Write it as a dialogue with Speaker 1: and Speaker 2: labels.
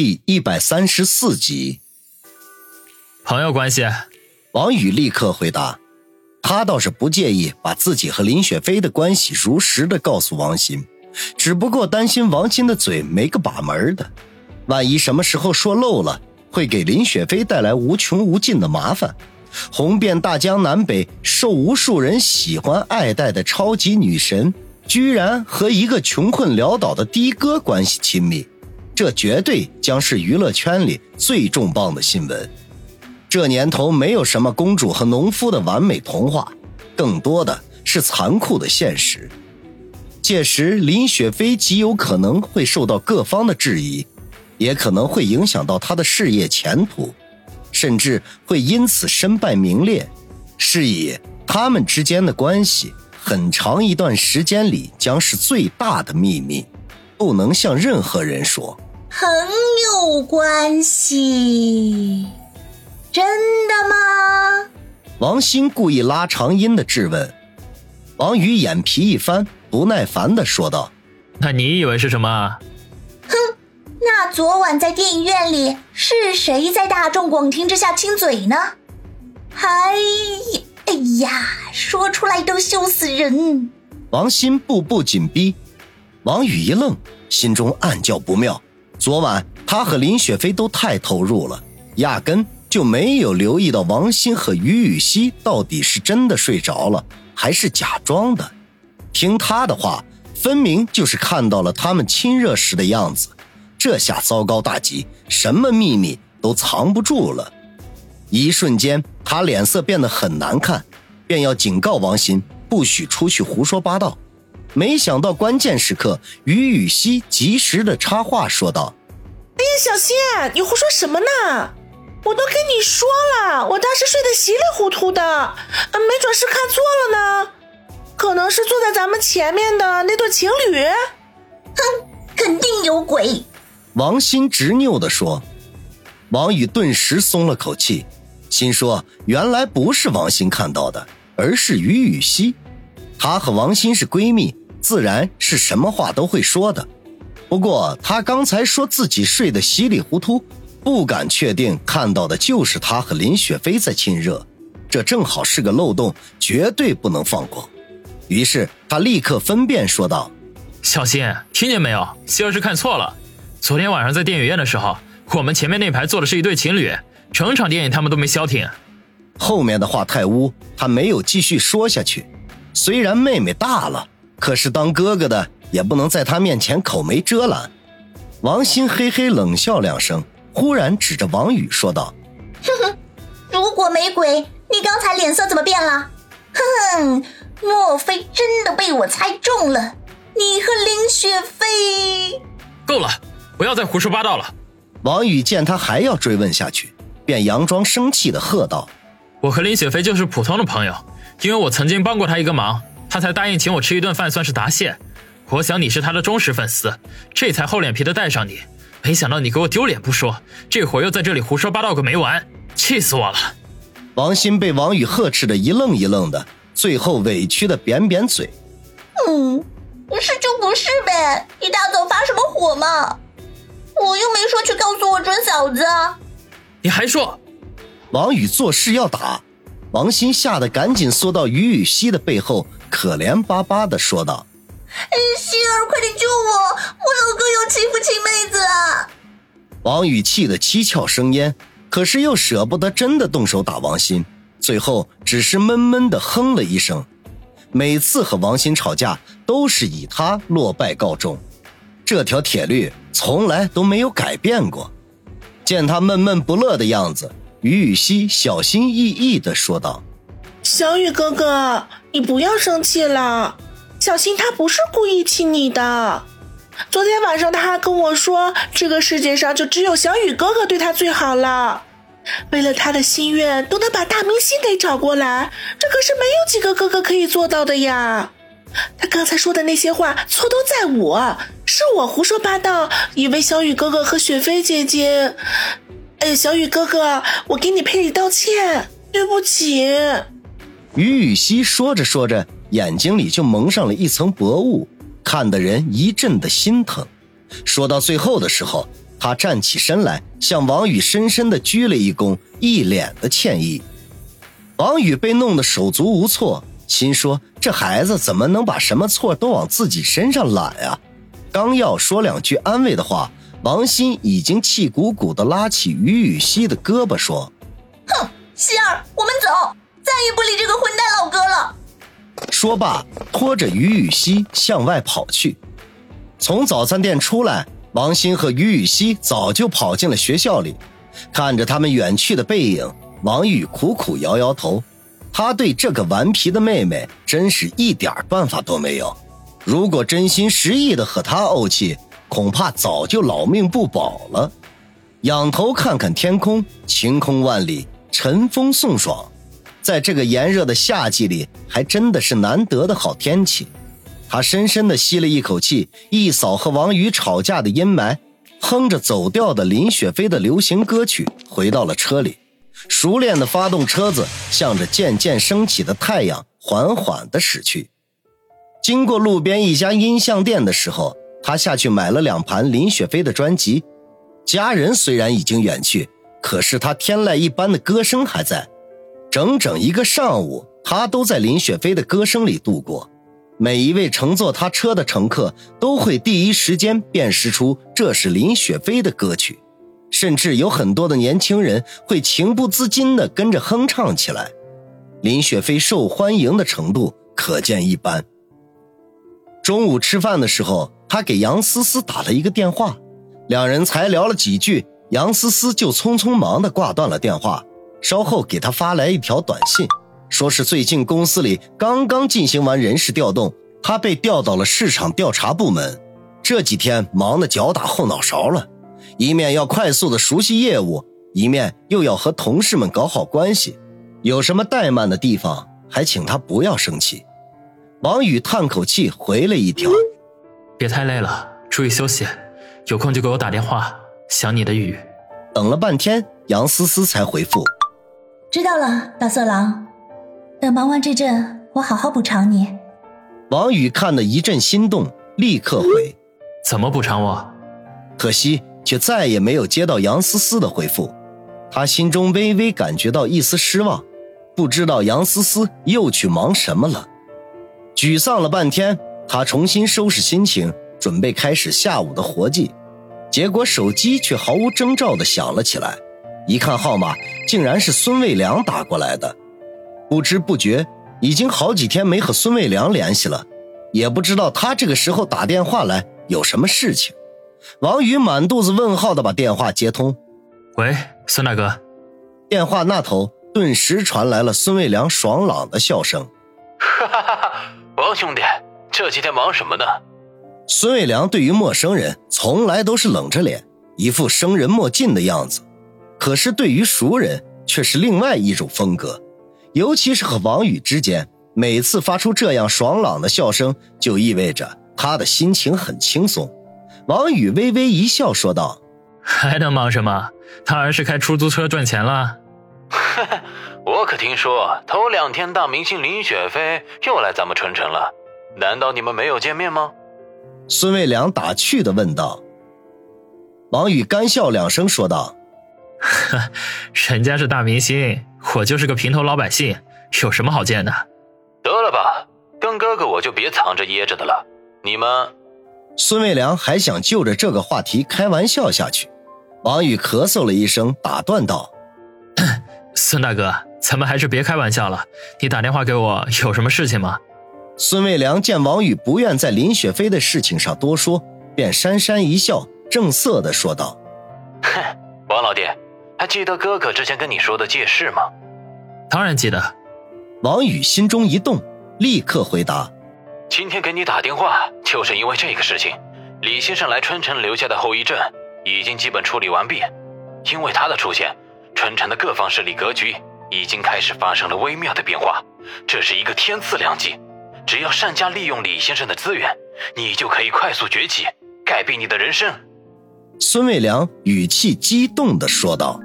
Speaker 1: 第一百三十四集，
Speaker 2: 朋友关系。
Speaker 1: 王宇立刻回答，他倒是不介意把自己和林雪飞的关系如实的告诉王鑫，只不过担心王鑫的嘴没个把门的，万一什么时候说漏了，会给林雪飞带来无穷无尽的麻烦。红遍大江南北、受无数人喜欢爱戴的超级女神，居然和一个穷困潦倒的的哥关系亲密。这绝对将是娱乐圈里最重磅的新闻。这年头，没有什么公主和农夫的完美童话，更多的是残酷的现实。届时，林雪飞极有可能会受到各方的质疑，也可能会影响到她的事业前途，甚至会因此身败名裂。是以，他们之间的关系，很长一段时间里将是最大的秘密，不能向任何人说。
Speaker 3: 朋友关系，真的吗？
Speaker 1: 王鑫故意拉长音的质问。王宇眼皮一翻，不耐烦的说道：“
Speaker 2: 那你以为是什么？”
Speaker 3: 哼，那昨晚在电影院里是谁在大众广听之下亲嘴呢？哎，哎呀，说出来都羞死人！
Speaker 1: 王鑫步步紧逼，王宇一愣，心中暗叫不妙。昨晚他和林雪飞都太投入了，压根就没有留意到王鑫和于雨溪到底是真的睡着了，还是假装的。听他的话，分明就是看到了他们亲热时的样子。这下糟糕大吉，什么秘密都藏不住了。一瞬间，他脸色变得很难看，便要警告王鑫不许出去胡说八道。没想到关键时刻，于雨溪及时的插话说道：“
Speaker 4: 哎呀，小新，你胡说什么呢？我都跟你说了，我当时睡得稀里糊涂的，没准是看错了呢，可能是坐在咱们前面的那对情侣。
Speaker 3: 哼，肯定有鬼。”
Speaker 1: 王鑫执拗的说。王宇顿时松了口气，心说：原来不是王鑫看到的，而是于雨溪。她和王鑫是闺蜜，自然是什么话都会说的。不过他刚才说自己睡得稀里糊涂，不敢确定看到的就是他和林雪飞在亲热，这正好是个漏洞，绝对不能放过。于是他立刻分辨说道：“
Speaker 2: 小新，听见没有？希儿是看错了。昨天晚上在电影院的时候，我们前面那排坐的是一对情侣，整场电影他们都没消停。”
Speaker 1: 后面的话太污，他没有继续说下去。虽然妹妹大了，可是当哥哥的也不能在他面前口没遮拦。王鑫嘿嘿冷笑两声，忽然指着王宇说道：“
Speaker 3: 哼哼，如果没鬼，你刚才脸色怎么变了？哼，莫非真的被我猜中了？你和林雪飞……
Speaker 2: 够了，不要再胡说八道了。”
Speaker 1: 王宇见他还要追问下去，便佯装生气的喝道：“
Speaker 2: 我和林雪飞就是普通的朋友。”因为我曾经帮过他一个忙，他才答应请我吃一顿饭，算是答谢。我想你是他的忠实粉丝，这才厚脸皮的带上你。没想到你给我丢脸不说，这会儿又在这里胡说八道个没完，气死我了！
Speaker 1: 王鑫被王宇呵斥的一愣一愣的，最后委屈的扁扁嘴：“
Speaker 3: 嗯，不是就不是呗，一大早发什么火嘛？我又没说去告诉我准嫂子。”
Speaker 2: 你还说？
Speaker 1: 王宇做事要打。王鑫吓得赶紧缩到于雨溪的背后，可怜巴巴的说道：“
Speaker 3: 希儿，快点救我！我老公又欺负亲妹子啊！”
Speaker 1: 王宇气得七窍生烟，可是又舍不得真的动手打王鑫，最后只是闷闷的哼了一声。每次和王鑫吵架，都是以他落败告终，这条铁律从来都没有改变过。见他闷闷不乐的样子。于雨溪小心翼翼的说道：“
Speaker 4: 小雨哥哥，你不要生气了。小新他不是故意气你的。昨天晚上他还跟我说，这个世界上就只有小雨哥哥对他最好了。为了他的心愿，都能把大明星给找过来，这可是没有几个哥哥可以做到的呀。他刚才说的那些话，错都在我，是我胡说八道，以为小雨哥哥和雪飞姐姐。”哎，小雨哥哥，我给你赔礼道歉，对不起。
Speaker 1: 于雨溪说着说着，眼睛里就蒙上了一层薄雾，看得人一阵的心疼。说到最后的时候，他站起身来，向王宇深深的鞠了一躬，一脸的歉意。王宇被弄得手足无措，心说这孩子怎么能把什么错都往自己身上揽呀？刚要说两句安慰的话，王鑫已经气鼓鼓的拉起于雨溪的胳膊说：“
Speaker 3: 哼，希儿，我们走，再也不理这个混蛋老哥了。”
Speaker 1: 说罢，拖着于雨溪向外跑去。从早餐店出来，王鑫和于雨溪早就跑进了学校里。看着他们远去的背影，王宇苦苦摇摇头。他对这个顽皮的妹妹真是一点办法都没有。如果真心实意的和她怄气，恐怕早就老命不保了。仰头看看天空，晴空万里，晨风送爽。在这个炎热的夏季里，还真的是难得的好天气。他深深地吸了一口气，一扫和王宇吵架的阴霾，哼着走调的林雪飞的流行歌曲，回到了车里，熟练地发动车子，向着渐渐升起的太阳缓缓地驶去。经过路边一家音像店的时候，他下去买了两盘林雪飞的专辑。家人虽然已经远去，可是他天籁一般的歌声还在。整整一个上午，他都在林雪飞的歌声里度过。每一位乘坐他车的乘客都会第一时间辨识出这是林雪飞的歌曲，甚至有很多的年轻人会情不自禁地跟着哼唱起来。林雪飞受欢迎的程度可见一斑。中午吃饭的时候，他给杨思思打了一个电话，两人才聊了几句，杨思思就匆匆忙地挂断了电话。稍后给他发来一条短信，说是最近公司里刚刚进行完人事调动，他被调到了市场调查部门，这几天忙得脚打后脑勺了，一面要快速的熟悉业务，一面又要和同事们搞好关系，有什么怠慢的地方，还请他不要生气。王宇叹口气回了一条：“
Speaker 2: 别太累了，注意休息，有空就给我打电话，想你的雨。”
Speaker 1: 等了半天，杨思思才回复。
Speaker 3: 知道了，大色狼。等忙完这阵，我好好补偿你。
Speaker 1: 王宇看得一阵心动，立刻回：“
Speaker 2: 怎么补偿我？”
Speaker 1: 可惜却再也没有接到杨思思的回复。他心中微微感觉到一丝失望，不知道杨思思又去忙什么了。沮丧了半天，他重新收拾心情，准备开始下午的活计。结果手机却毫无征兆地响了起来。一看号码，竟然是孙卫良打过来的。不知不觉，已经好几天没和孙卫良联系了，也不知道他这个时候打电话来有什么事情。王宇满肚子问号的把电话接通：“
Speaker 2: 喂，孙大哥。”
Speaker 1: 电话那头顿时传来了孙卫良爽朗的笑声：“
Speaker 5: 哈哈哈哈，王兄弟，这几天忙什么呢？”
Speaker 1: 孙卫良对于陌生人从来都是冷着脸，一副生人莫近的样子。可是对于熟人却是另外一种风格，尤其是和王宇之间，每次发出这样爽朗的笑声，就意味着他的心情很轻松。王宇微微一笑，说道：“
Speaker 2: 还能忙什么？当然是开出租车赚钱了。”
Speaker 5: 我可听说头两天大明星林雪飞又来咱们春城了，难道你们没有见面吗？
Speaker 1: 孙卫良打趣的问道。王宇干笑两声，说道。
Speaker 2: 呵，人家是大明星，我就是个平头老百姓，有什么好见的？
Speaker 5: 得了吧，跟哥哥我就别藏着掖着的了。你们，
Speaker 1: 孙卫良还想就着这个话题开玩笑下去，王宇咳嗽了一声，打断道：“
Speaker 2: 孙大哥，咱们还是别开玩笑了。你打电话给我有什么事情吗？”
Speaker 1: 孙卫良见王宇不愿在林雪飞的事情上多说，便讪讪一笑，正色的说道：“
Speaker 5: 哼，王老弟。”还记得哥哥之前跟你说的借势吗？
Speaker 2: 当然记得。
Speaker 1: 王宇心中一动，立刻回答：“
Speaker 5: 今天给你打电话，就是因为这个事情。李先生来春城留下的后遗症已经基本处理完毕，因为他的出现，春城的各方势力格局已经开始发生了微妙的变化。这是一个天赐良机，只要善加利用李先生的资源，你就可以快速崛起，改变你的人生。”
Speaker 1: 孙卫良语气激动地说道。